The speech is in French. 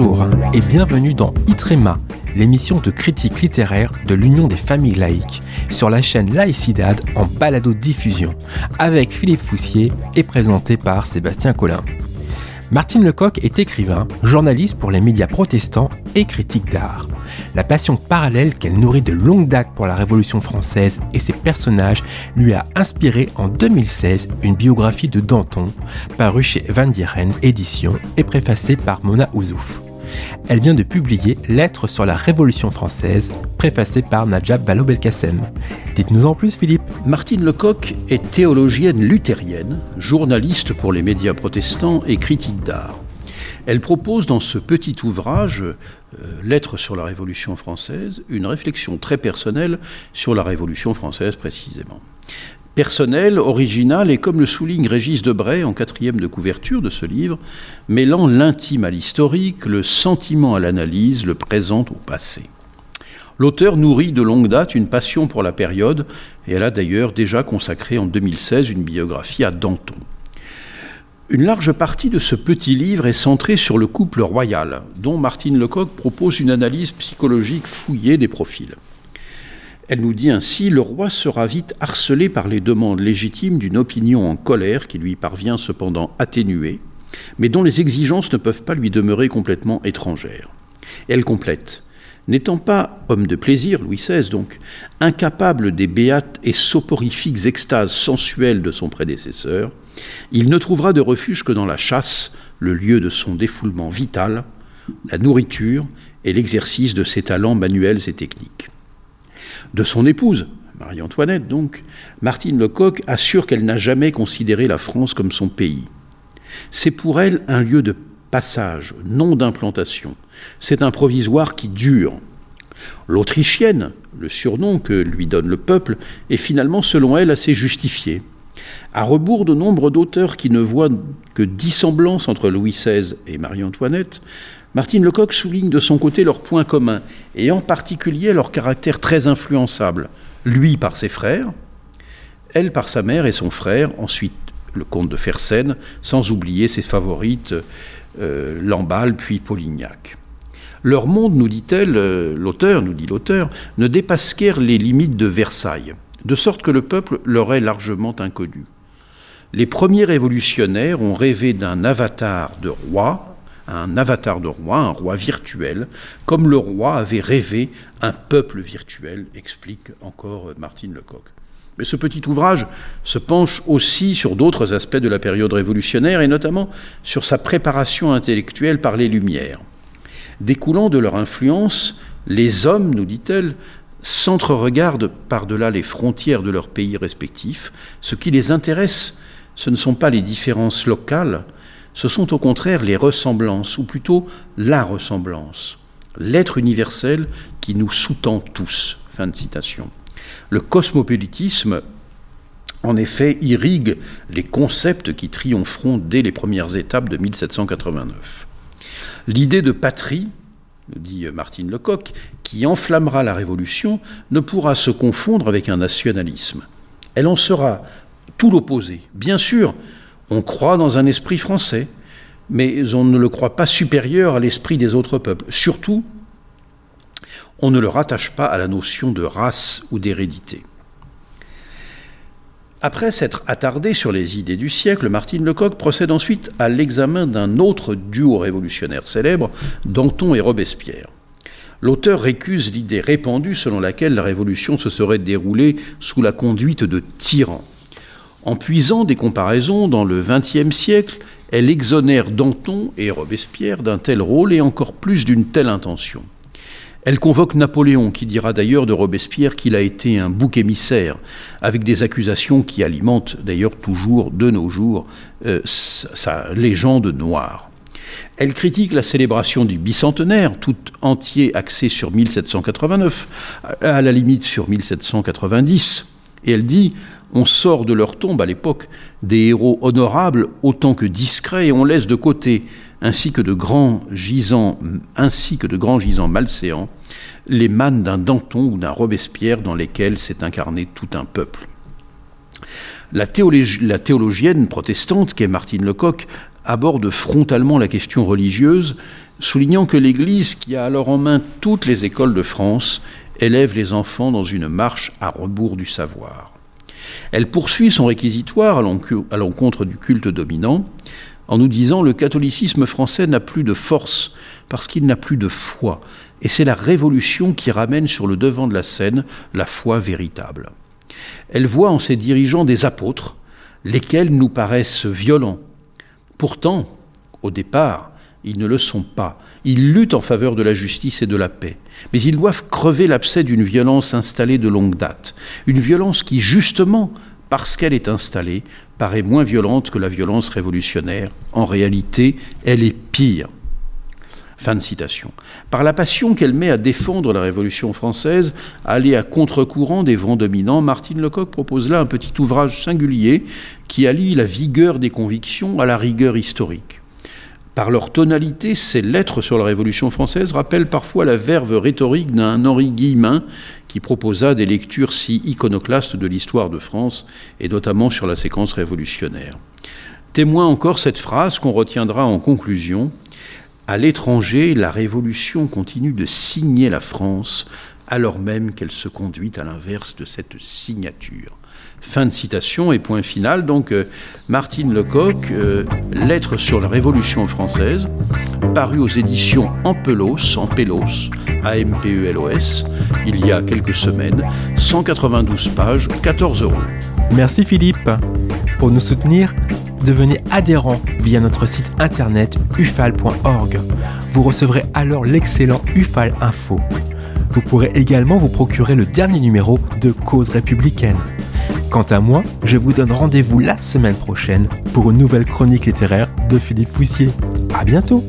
Bonjour et bienvenue dans Itrema, l'émission de critique littéraire de l'Union des familles laïques, sur la chaîne Laïcidad en balado-diffusion, avec Philippe Foussier et présenté par Sébastien Collin. Martine Lecoq est écrivain, journaliste pour les médias protestants et critique d'art. La passion parallèle qu'elle nourrit de longue date pour la Révolution française et ses personnages lui a inspiré en 2016 une biographie de Danton, parue chez Van Dieren Éditions et préfacée par Mona Ouzouf. Elle vient de publier Lettres sur la Révolution française, préfacée par Najab Vallaud-Belkacem. Dites-nous en plus, Philippe. Martine Lecoq est théologienne luthérienne, journaliste pour les médias protestants et critique d'art. Elle propose dans ce petit ouvrage, euh, Lettres sur la Révolution française, une réflexion très personnelle sur la Révolution française précisément personnel, original et comme le souligne Régis Debray en quatrième de couverture de ce livre, mêlant l'intime à l'historique, le sentiment à l'analyse, le présent au passé. L'auteur nourrit de longue date une passion pour la période et elle a d'ailleurs déjà consacré en 2016 une biographie à Danton. Une large partie de ce petit livre est centrée sur le couple royal, dont Martine Lecoq propose une analyse psychologique fouillée des profils. Elle nous dit ainsi Le roi sera vite harcelé par les demandes légitimes d'une opinion en colère qui lui parvient cependant atténuée, mais dont les exigences ne peuvent pas lui demeurer complètement étrangères. elle complète N'étant pas homme de plaisir, Louis XVI donc, incapable des béates et soporifiques extases sensuelles de son prédécesseur, il ne trouvera de refuge que dans la chasse, le lieu de son défoulement vital, la nourriture et l'exercice de ses talents manuels et techniques de son épouse, Marie-Antoinette donc, Martine Lecoq assure qu'elle n'a jamais considéré la France comme son pays. C'est pour elle un lieu de passage, non d'implantation. C'est un provisoire qui dure. L'Autrichienne, le surnom que lui donne le peuple, est finalement, selon elle, assez justifié. À rebours de nombre d'auteurs qui ne voient que dissemblances entre Louis XVI et Marie-Antoinette, Martine Lecoq souligne de son côté leurs points communs, et en particulier leur caractère très influençable, lui par ses frères, elle par sa mère et son frère, ensuite le comte de Fersen, sans oublier ses favorites, euh, Lamballe puis Polignac. Leur monde, nous dit-elle, euh, l'auteur, nous dit l'auteur, ne dépasse guère les limites de Versailles, de sorte que le peuple leur est largement inconnu. Les premiers révolutionnaires ont rêvé d'un avatar de roi, un avatar de roi, un roi virtuel, comme le roi avait rêvé un peuple virtuel, explique encore Martine Lecoq. Mais ce petit ouvrage se penche aussi sur d'autres aspects de la période révolutionnaire et notamment sur sa préparation intellectuelle par les Lumières. Découlant de leur influence, les hommes, nous dit-elle, s'entre-regardent par-delà les frontières de leurs pays respectifs. Ce qui les intéresse, ce ne sont pas les différences locales, ce sont au contraire les ressemblances, ou plutôt la ressemblance, l'être universel qui nous sous-tend tous. Fin de citation. Le cosmopolitisme, en effet, irrigue les concepts qui triompheront dès les premières étapes de 1789. L'idée de patrie, dit Martine Lecoq, qui enflammera la Révolution, ne pourra se confondre avec un nationalisme. Elle en sera tout l'opposé. Bien sûr, on croit dans un esprit français, mais on ne le croit pas supérieur à l'esprit des autres peuples. Surtout, on ne le rattache pas à la notion de race ou d'hérédité. Après s'être attardé sur les idées du siècle, Martine Lecoq procède ensuite à l'examen d'un autre duo révolutionnaire célèbre, Danton et Robespierre. L'auteur récuse l'idée répandue selon laquelle la révolution se serait déroulée sous la conduite de tyrans. En puisant des comparaisons dans le XXe siècle, elle exonère Danton et Robespierre d'un tel rôle et encore plus d'une telle intention. Elle convoque Napoléon, qui dira d'ailleurs de Robespierre qu'il a été un bouc émissaire, avec des accusations qui alimentent d'ailleurs toujours de nos jours euh, sa légende noire. Elle critique la célébration du bicentenaire, tout entier axé sur 1789, à la limite sur 1790, et elle dit on sort de leur tombe à l'époque des héros honorables autant que discrets et on laisse de côté, ainsi que de grands gisants, ainsi que de grands gisants malséants, les mânes d'un Danton ou d'un Robespierre dans lesquels s'est incarné tout un peuple. La, la théologienne protestante qu'est Martine Lecoq aborde frontalement la question religieuse soulignant que l'Église, qui a alors en main toutes les écoles de France, élève les enfants dans une marche à rebours du savoir. Elle poursuit son réquisitoire à l'encontre du culte dominant en nous disant le catholicisme français n'a plus de force parce qu'il n'a plus de foi. Et c'est la révolution qui ramène sur le devant de la scène la foi véritable. Elle voit en ses dirigeants des apôtres, lesquels nous paraissent violents. Pourtant, au départ, ils ne le sont pas. Ils luttent en faveur de la justice et de la paix. Mais ils doivent crever l'abcès d'une violence installée de longue date. Une violence qui, justement, parce qu'elle est installée, paraît moins violente que la violence révolutionnaire. En réalité, elle est pire. Fin de citation. Par la passion qu'elle met à défendre la Révolution française, aller à contre-courant des vents dominants, Martine Lecoq propose là un petit ouvrage singulier qui allie la vigueur des convictions à la rigueur historique. Par leur tonalité, ces lettres sur la Révolution française rappellent parfois la verve rhétorique d'un Henri Guillemin qui proposa des lectures si iconoclastes de l'histoire de France, et notamment sur la séquence révolutionnaire. Témoin encore cette phrase qu'on retiendra en conclusion À l'étranger, la Révolution continue de signer la France, alors même qu'elle se conduit à l'inverse de cette signature. Fin de citation et point final. Donc, euh, Martine Lecoq, euh, Lettre sur la Révolution française, paru aux éditions Ampelos, Ampelos, A-M-P-E-L-O-S, il y a quelques semaines, 192 pages, 14 euros. Merci Philippe. Pour nous soutenir, devenez adhérent via notre site internet ufal.org. Vous recevrez alors l'excellent Ufal Info. Vous pourrez également vous procurer le dernier numéro de Cause républicaine. Quant à moi, je vous donne rendez-vous la semaine prochaine pour une nouvelle chronique littéraire de Philippe Foussier. À bientôt!